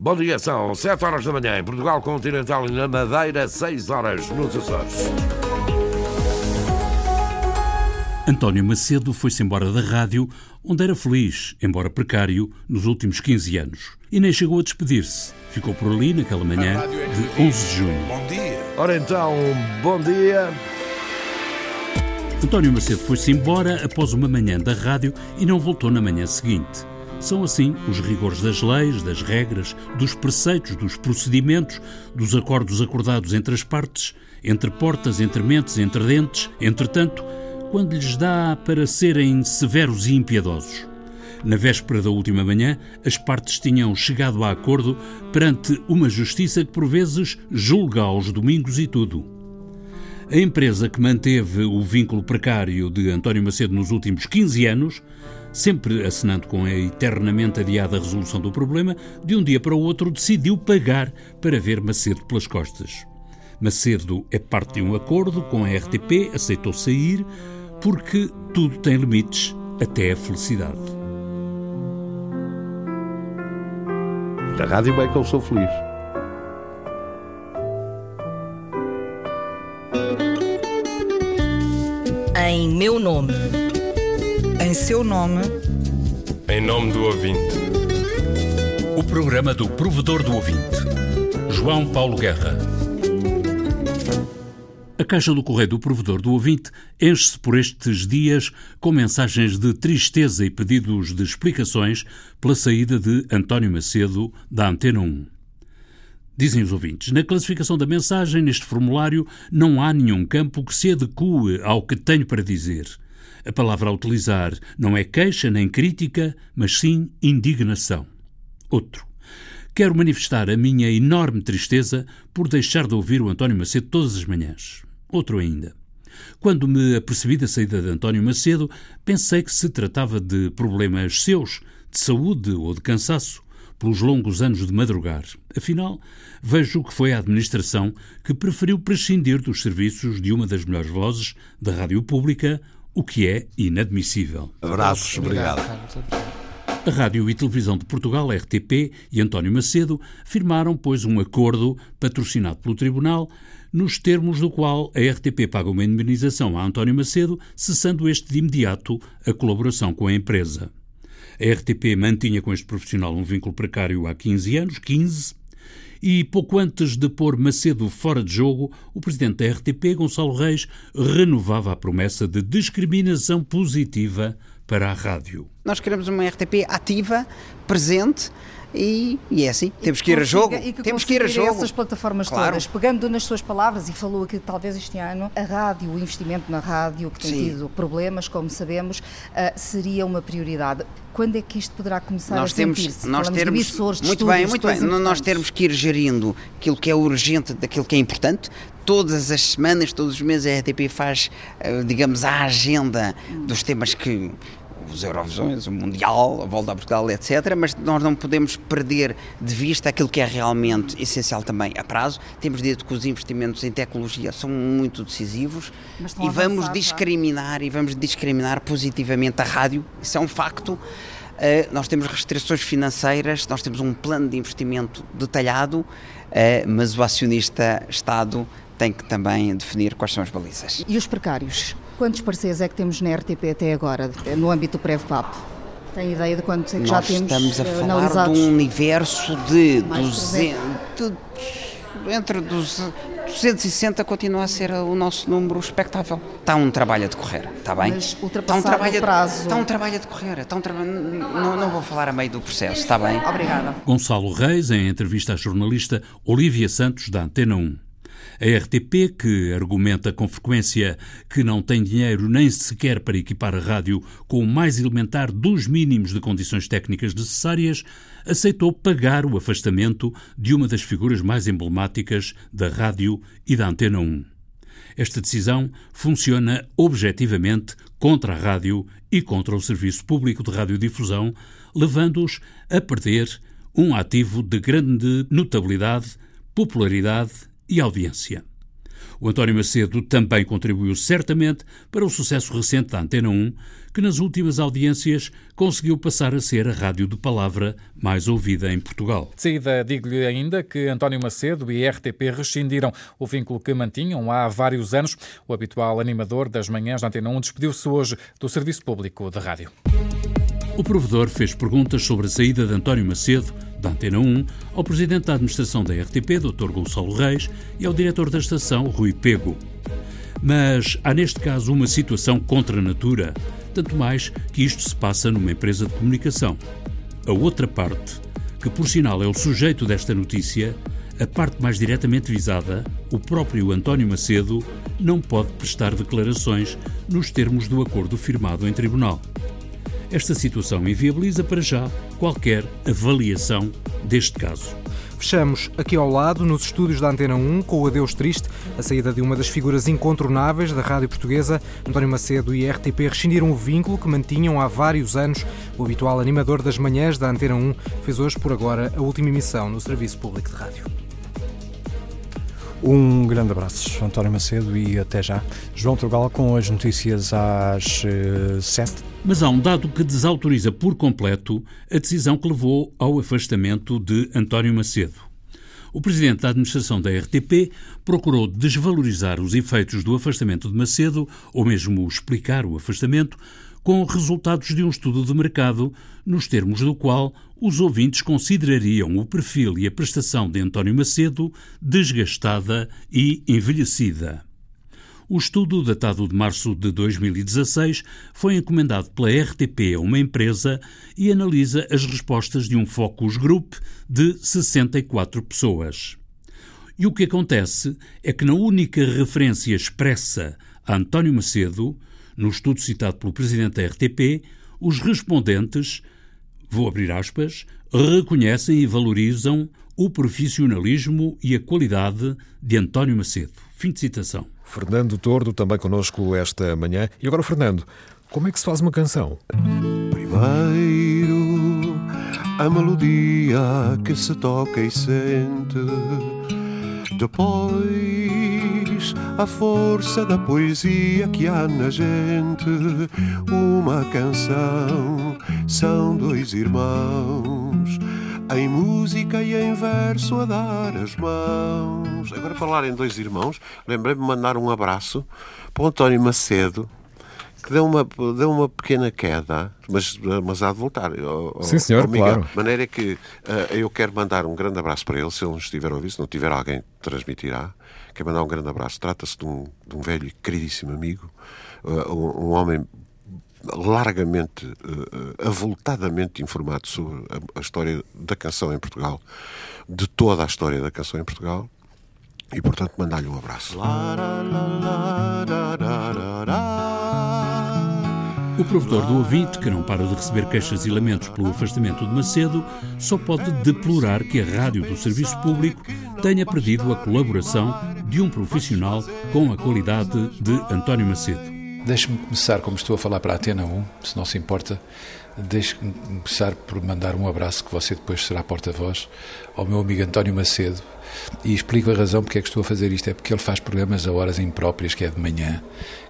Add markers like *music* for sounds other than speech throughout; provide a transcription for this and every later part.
Bom dia, são 7 horas da manhã em Portugal Continental e na Madeira, 6 horas nos Açores. António Macedo foi-se embora da rádio, onde era feliz, embora precário, nos últimos 15 anos. E nem chegou a despedir-se. Ficou por ali naquela manhã de 11 de junho. Bom dia. Ora então, bom dia. António Macedo foi-se embora após uma manhã da rádio e não voltou na manhã seguinte. São assim os rigores das leis, das regras, dos preceitos, dos procedimentos, dos acordos acordados entre as partes, entre portas, entre mentes, entre dentes, entretanto, quando lhes dá para serem severos e impiedosos. Na véspera da última manhã, as partes tinham chegado a acordo perante uma justiça que por vezes julga aos domingos e tudo. A empresa que manteve o vínculo precário de António Macedo nos últimos 15 anos sempre assinando com a eternamente adiada resolução do problema, de um dia para o outro decidiu pagar para ver Macedo pelas costas. Macedo é parte de um acordo com a RTP, aceitou sair, porque tudo tem limites, até a felicidade. Na rádio que eu sou feliz. Em meu nome em seu nome. Em nome do ouvinte. O programa do provedor do ouvinte. João Paulo Guerra. A caixa do correio do provedor do ouvinte enche-se por estes dias com mensagens de tristeza e pedidos de explicações pela saída de António Macedo da Antena 1. Dizem os ouvintes, na classificação da mensagem, neste formulário, não há nenhum campo que se adeque ao que tenho para dizer. A palavra a utilizar não é queixa nem crítica, mas sim indignação. Outro. Quero manifestar a minha enorme tristeza por deixar de ouvir o António Macedo todas as manhãs. Outro ainda. Quando me apercebi da saída de António Macedo, pensei que se tratava de problemas seus, de saúde ou de cansaço, pelos longos anos de madrugar. Afinal, vejo que foi a administração que preferiu prescindir dos serviços de uma das melhores vozes da rádio pública, o que é inadmissível. Abraços, obrigado. A Rádio e Televisão de Portugal, RTP, e António Macedo firmaram, pois, um acordo patrocinado pelo Tribunal, nos termos do qual a RTP paga uma indemnização a António Macedo, cessando este de imediato a colaboração com a empresa. A RTP mantinha com este profissional um vínculo precário há 15 anos, 15, e pouco antes de pôr Macedo fora de jogo, o presidente da RTP, Gonçalo Reis, renovava a promessa de discriminação positiva para a rádio. Nós queremos uma RTP ativa, presente, e, e, é assim, temos que, ir a jogo. Que temos que ir a jogo. essas plataformas claro. todas, pegando nas suas palavras, e falou que talvez este ano a rádio, o investimento na rádio, que tem Sim. tido problemas, como sabemos, uh, seria uma prioridade. Quando é que isto poderá começar nós a sentir-se? Nós temos, emissores, muito estúdios, bem, muito bem. Nós temos que ir gerindo aquilo que é urgente daquilo que é importante. Todas as semanas, todos os meses, a RTP faz, uh, digamos, a agenda dos temas que os Eurovisões, o Mundial, a volta a Portugal, etc. Mas nós não podemos perder de vista aquilo que é realmente essencial também a prazo. Temos dito que os investimentos em tecnologia são muito decisivos e vamos discriminar e vamos discriminar positivamente a rádio. Isso é um facto. Uh, nós temos restrições financeiras, nós temos um plano de investimento detalhado, uh, mas o acionista Estado tem que também definir quais são as balizas. E os precários? Quantos parceiros é que temos na RTP até agora, no âmbito do PrevPAP? Tem ideia de quantos é que Nós já temos estamos a falar analisados? de um universo de, 200, de entre 260 continua a ser o nosso número expectável. Está um trabalho a decorrer, está bem? Mas está um trabalho o prazo. Está um trabalho a decorrer, está um tra... não, não vou falar a meio do processo, está bem? Obrigada. Gonçalo Reis, em entrevista à jornalista Olivia Santos, da Antena 1. A RTP, que argumenta com frequência que não tem dinheiro nem sequer para equipar a rádio com o mais elementar dos mínimos de condições técnicas necessárias, aceitou pagar o afastamento de uma das figuras mais emblemáticas da rádio e da Antena 1. Esta decisão funciona objetivamente contra a rádio e contra o Serviço Público de Radiodifusão, levando-os a perder um ativo de grande notabilidade, popularidade e audiência. O António Macedo também contribuiu certamente para o sucesso recente da Antena 1, que nas últimas audiências conseguiu passar a ser a rádio de palavra mais ouvida em Portugal. De saída, digo-lhe ainda que António Macedo e RTP rescindiram o vínculo que mantinham há vários anos. O habitual animador das manhãs da Antena 1 despediu-se hoje do Serviço Público de Rádio. O provedor fez perguntas sobre a saída de António Macedo, da Antena 1, ao presidente da administração da RTP, Dr. Gonçalo Reis, e ao diretor da estação, Rui Pego. Mas há neste caso uma situação contra a natura, tanto mais que isto se passa numa empresa de comunicação. A outra parte, que por sinal é o sujeito desta notícia, a parte mais diretamente visada, o próprio António Macedo, não pode prestar declarações nos termos do acordo firmado em tribunal. Esta situação inviabiliza para já qualquer avaliação deste caso. Fechamos aqui ao lado, nos estúdios da Antena 1, com o adeus triste, a saída de uma das figuras incontornáveis da rádio portuguesa. António Macedo e RTP rescindiram o vínculo que mantinham há vários anos. O habitual animador das manhãs da Antena 1 fez hoje, por agora, a última emissão no Serviço Público de Rádio. Um grande abraço, António Macedo, e até já. João Trugal com as notícias às uh, sete. Mas há um dado que desautoriza por completo a decisão que levou ao afastamento de António Macedo. O presidente da administração da RTP procurou desvalorizar os efeitos do afastamento de Macedo, ou mesmo explicar o afastamento, com resultados de um estudo de mercado, nos termos do qual os ouvintes considerariam o perfil e a prestação de António Macedo desgastada e envelhecida. O estudo, datado de março de 2016, foi encomendado pela RTP a uma empresa e analisa as respostas de um focus group de 64 pessoas. E o que acontece é que, na única referência expressa a António Macedo, no estudo citado pelo presidente da RTP, os respondentes, vou abrir aspas, reconhecem e valorizam o profissionalismo e a qualidade de António Macedo. Fim de citação. Fernando Tordo também connosco esta manhã. E agora, Fernando, como é que se faz uma canção? Primeiro, a melodia que se toca e sente. Depois, a força da poesia que há na gente. Uma canção são dois irmãos em música e em verso a dar as mãos. Agora, falar em dois irmãos, lembrei-me de mandar um abraço para o António Macedo, que deu uma, deu uma pequena queda, mas, mas há de voltar. Sim, senhor, claro. De maneira que uh, eu quero mandar um grande abraço para ele, se ele não estiver a ouvir, se não tiver alguém, transmitirá. Quero mandar um grande abraço. Trata-se de um, de um velho e queridíssimo amigo, uh, um, um homem largamente, uh, avultadamente informado sobre a, a, história da canção em Portugal, de toda a história da canção em Portugal, e portanto mandar-lhe um abraço. O provedor do ouvinte, que não para de receber queixas e lamentos pelo afastamento de Macedo, só pode deplorar que a rádio do serviço público tenha perdido a colaboração de um profissional com a qualidade de António Macedo. Deixe-me começar, como estou a falar para a Atena 1, se não se importa, deixe-me começar por mandar um abraço, que você depois será porta-voz, ao meu amigo António Macedo, e explico a razão porque é que estou a fazer isto. É porque ele faz programas a horas impróprias, que é de manhã,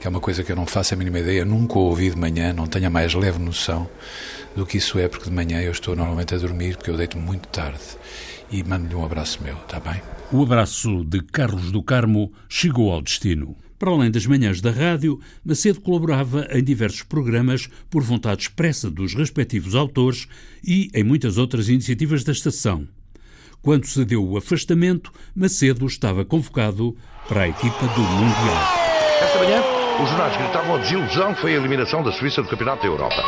que é uma coisa que eu não faço a mínima ideia, nunca ouvi de manhã, não tenho a mais leve noção do que isso é, porque de manhã eu estou normalmente a dormir, porque eu deito muito tarde. E mando-lhe um abraço meu, está bem? O abraço de Carlos do Carmo chegou ao destino. Para além das manhãs da rádio, Macedo colaborava em diversos programas por vontade expressa dos respectivos autores e em muitas outras iniciativas da estação. Quando se deu o afastamento, Macedo estava convocado para a equipa do Mundial. Esta manhã, os jornais gritavam a desilusão foi a eliminação da Suíça do Campeonato da Europa.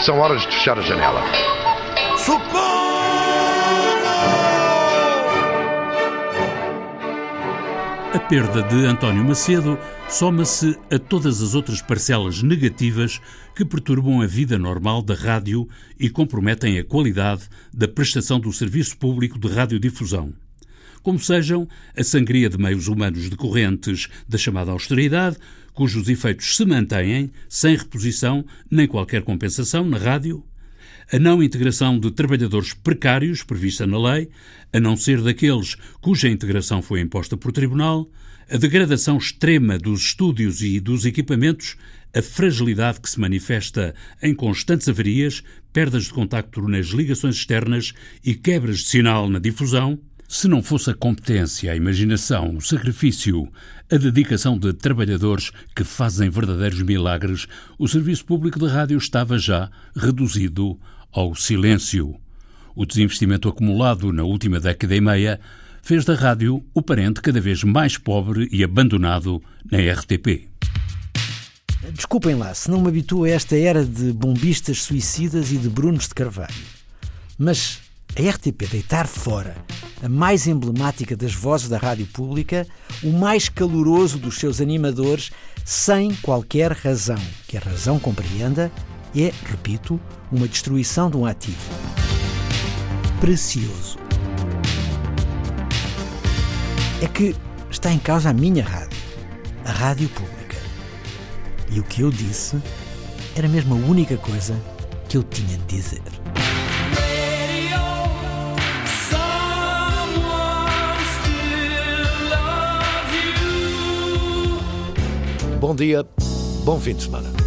São horas de fechar a janela. A perda de António Macedo soma-se a todas as outras parcelas negativas que perturbam a vida normal da rádio e comprometem a qualidade da prestação do serviço público de radiodifusão. Como sejam a sangria de meios humanos decorrentes da chamada austeridade, cujos efeitos se mantêm sem reposição nem qualquer compensação na rádio, a não integração de trabalhadores precários prevista na lei, a não ser daqueles cuja integração foi imposta por tribunal, a degradação extrema dos estúdios e dos equipamentos, a fragilidade que se manifesta em constantes avarias, perdas de contacto nas ligações externas e quebras de sinal na difusão, se não fosse a competência, a imaginação, o sacrifício, a dedicação de trabalhadores que fazem verdadeiros milagres, o serviço público de rádio estava já reduzido ao silêncio. O desinvestimento acumulado na última década e meia fez da rádio o parente cada vez mais pobre e abandonado na RTP. Desculpem lá se não me habituo a esta era de bombistas suicidas e de Brunos de Carvalho. Mas a RTP deitar fora a mais emblemática das vozes da rádio pública, o mais caloroso dos seus animadores, sem qualquer razão que a razão compreenda, é, repito, uma destruição de um ativo precioso. É que está em causa a minha rádio, a rádio pública. E o que eu disse era mesmo a única coisa que eu tinha de dizer. Bom dia, bom fim de semana.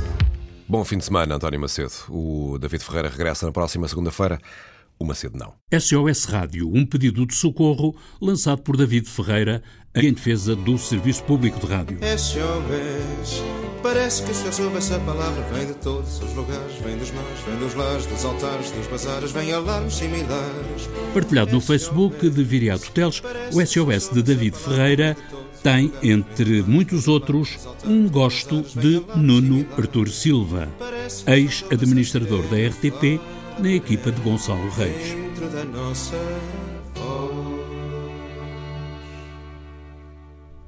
Bom fim de semana, António Macedo. O David Ferreira regressa na próxima segunda-feira. O Macedo não. SOS Rádio, um pedido de socorro lançado por David Ferreira em defesa do Serviço Público de Rádio. SOS, parece que se eu soubesse a palavra vem de todos os lugares, vem dos mares, vem dos lares, dos altares, dos bazares, vem alarmes similares. Partilhado no Facebook de Viriato Teles, o SOS de David Ferreira tem, entre muitos outros, um gosto de Nuno Artur Silva, ex-administrador da RTP na equipa de Gonçalo Reis.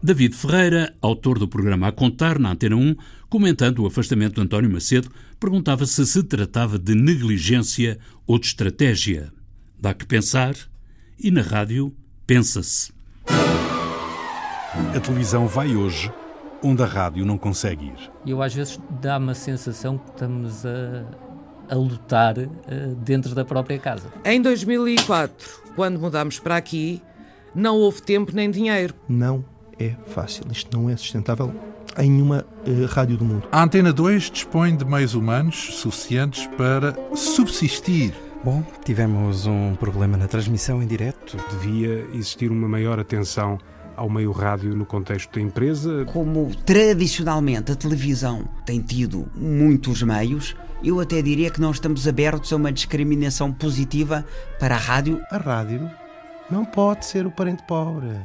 David Ferreira, autor do programa A Contar na Antena 1, comentando o afastamento de António Macedo, perguntava se se tratava de negligência ou de estratégia. Dá que pensar e na rádio pensa-se. A televisão vai hoje onde a rádio não consegue ir. Eu às vezes dá-me a sensação que estamos a, a lutar uh, dentro da própria casa. Em 2004, quando mudámos para aqui, não houve tempo nem dinheiro. Não é fácil. Isto não é sustentável em nenhuma uh, rádio do mundo. A Antena 2 dispõe de meios humanos suficientes para subsistir. Bom, tivemos um problema na transmissão em direto. Devia existir uma maior atenção ao meio rádio no contexto da empresa. Como tradicionalmente a televisão tem tido muitos meios, eu até diria que nós estamos abertos a uma discriminação positiva para a rádio. A rádio não pode ser o parente pobre.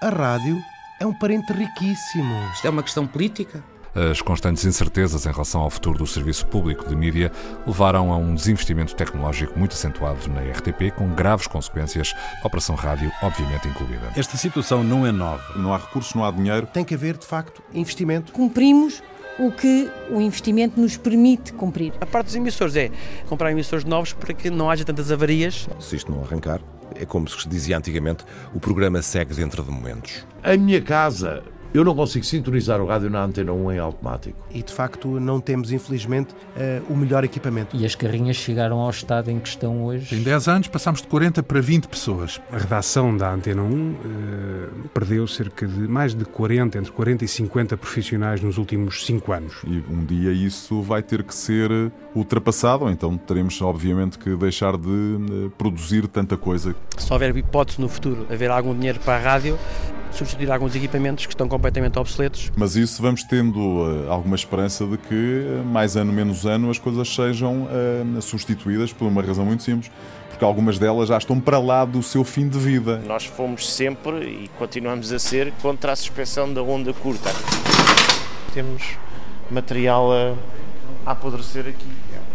A rádio é um parente riquíssimo. Isto é uma questão política? As constantes incertezas em relação ao futuro do serviço público de mídia levaram a um desinvestimento tecnológico muito acentuado na RTP, com graves consequências, Operação Rádio, obviamente, incluída. Esta situação não é nova. Não há recursos, não há dinheiro. Tem que haver, de facto, investimento. Cumprimos o que o investimento nos permite cumprir. A parte dos emissores é comprar emissores novos para que não haja tantas avarias. Se isto não arrancar, é como se dizia antigamente, o programa segue dentro de momentos. A minha casa eu não consigo sintonizar o rádio na antena 1 em automático. E de facto não temos, infelizmente, uh, o melhor equipamento. E as carrinhas chegaram ao estado em que estão hoje. Em 10 anos passámos de 40 para 20 pessoas. A redação da Antena 1 uh, perdeu cerca de mais de 40, entre 40 e 50 profissionais nos últimos 5 anos. E um dia isso vai ter que ser ultrapassado, então teremos obviamente que deixar de uh, produzir tanta coisa. Se houver hipótese no futuro haver algum dinheiro para a rádio, substituir alguns equipamentos que estão completamente obsoletos. Mas isso vamos tendo uh, alguma esperança de que, mais ano menos ano, as coisas sejam uh, substituídas por uma razão muito simples. Porque algumas delas já estão para lá do seu fim de vida. Nós fomos sempre e continuamos a ser contra a suspensão da onda curta. Temos material a, a apodrecer aqui.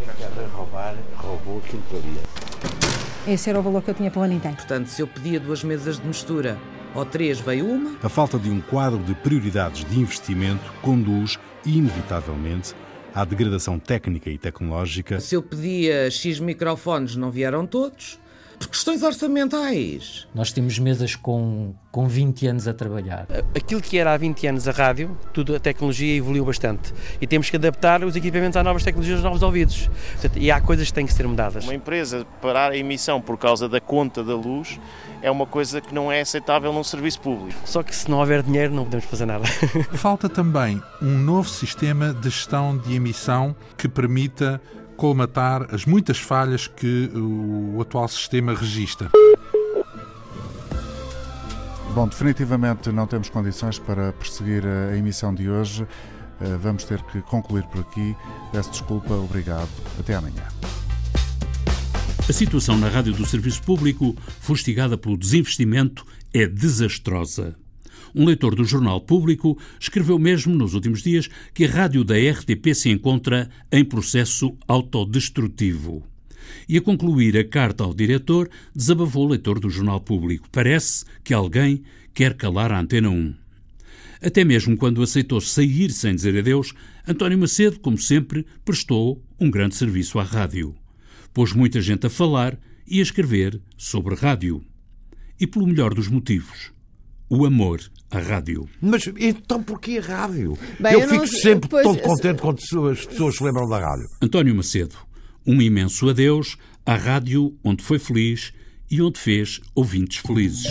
A roubar, roubou aquilo que havia. Esse era o valor que eu tinha para o ano inteiro. Portanto, se eu pedia duas mesas de mistura ou três veio uma. A falta de um quadro de prioridades de investimento conduz, inevitavelmente, à degradação técnica e tecnológica. Se eu pedia X microfones, não vieram todos. Por questões orçamentais. Nós temos mesas com, com 20 anos a trabalhar. Aquilo que era há 20 anos a rádio, tudo a tecnologia evoluiu bastante e temos que adaptar os equipamentos às novas tecnologias, aos novos ouvidos. Portanto, e há coisas que têm que ser mudadas. Uma empresa parar a emissão por causa da conta da luz é uma coisa que não é aceitável num serviço público. Só que se não houver dinheiro não podemos fazer nada. *laughs* Falta também um novo sistema de gestão de emissão que permita colmatar as muitas falhas que o atual sistema registra. Bom, definitivamente não temos condições para perseguir a emissão de hoje. Eh, vamos ter que concluir por aqui. Peço desculpa, obrigado. Até amanhã. A situação na rádio do serviço público, fustigada pelo desinvestimento, é desastrosa. Um leitor do Jornal Público escreveu mesmo nos últimos dias que a rádio da RTP se encontra em processo autodestrutivo. E a concluir a carta ao diretor, desabafou o leitor do Jornal Público. Parece que alguém quer calar a Antena 1. Até mesmo quando aceitou sair sem dizer adeus, António Macedo, como sempre, prestou um grande serviço à rádio. Pôs muita gente a falar e a escrever sobre rádio. E pelo melhor dos motivos: o amor à rádio. Mas então porquê a rádio? Bem, eu, eu fico não- sempre pois, todo contente quando as pessoas se lembram da rádio. António Macedo, um imenso adeus à rádio onde foi feliz e onde fez ouvintes felizes.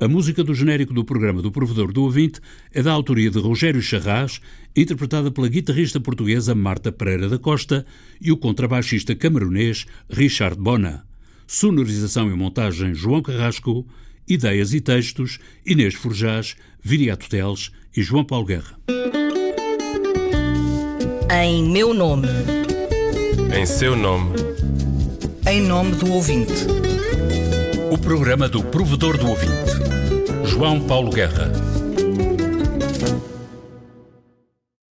A música do genérico do programa do Provedor do Ouvinte é da autoria de Rogério Charras, interpretada pela guitarrista portuguesa Marta Pereira da Costa e o contrabaixista camaronês Richard Bona. Sonorização e montagem João Carrasco, ideias e textos Inês Forjás, Viriato Teles e João Paulo Guerra. Em meu nome, Em seu nome, em nome do ouvinte. O programa do Provedor do Ouvinte. João Paulo Guerra.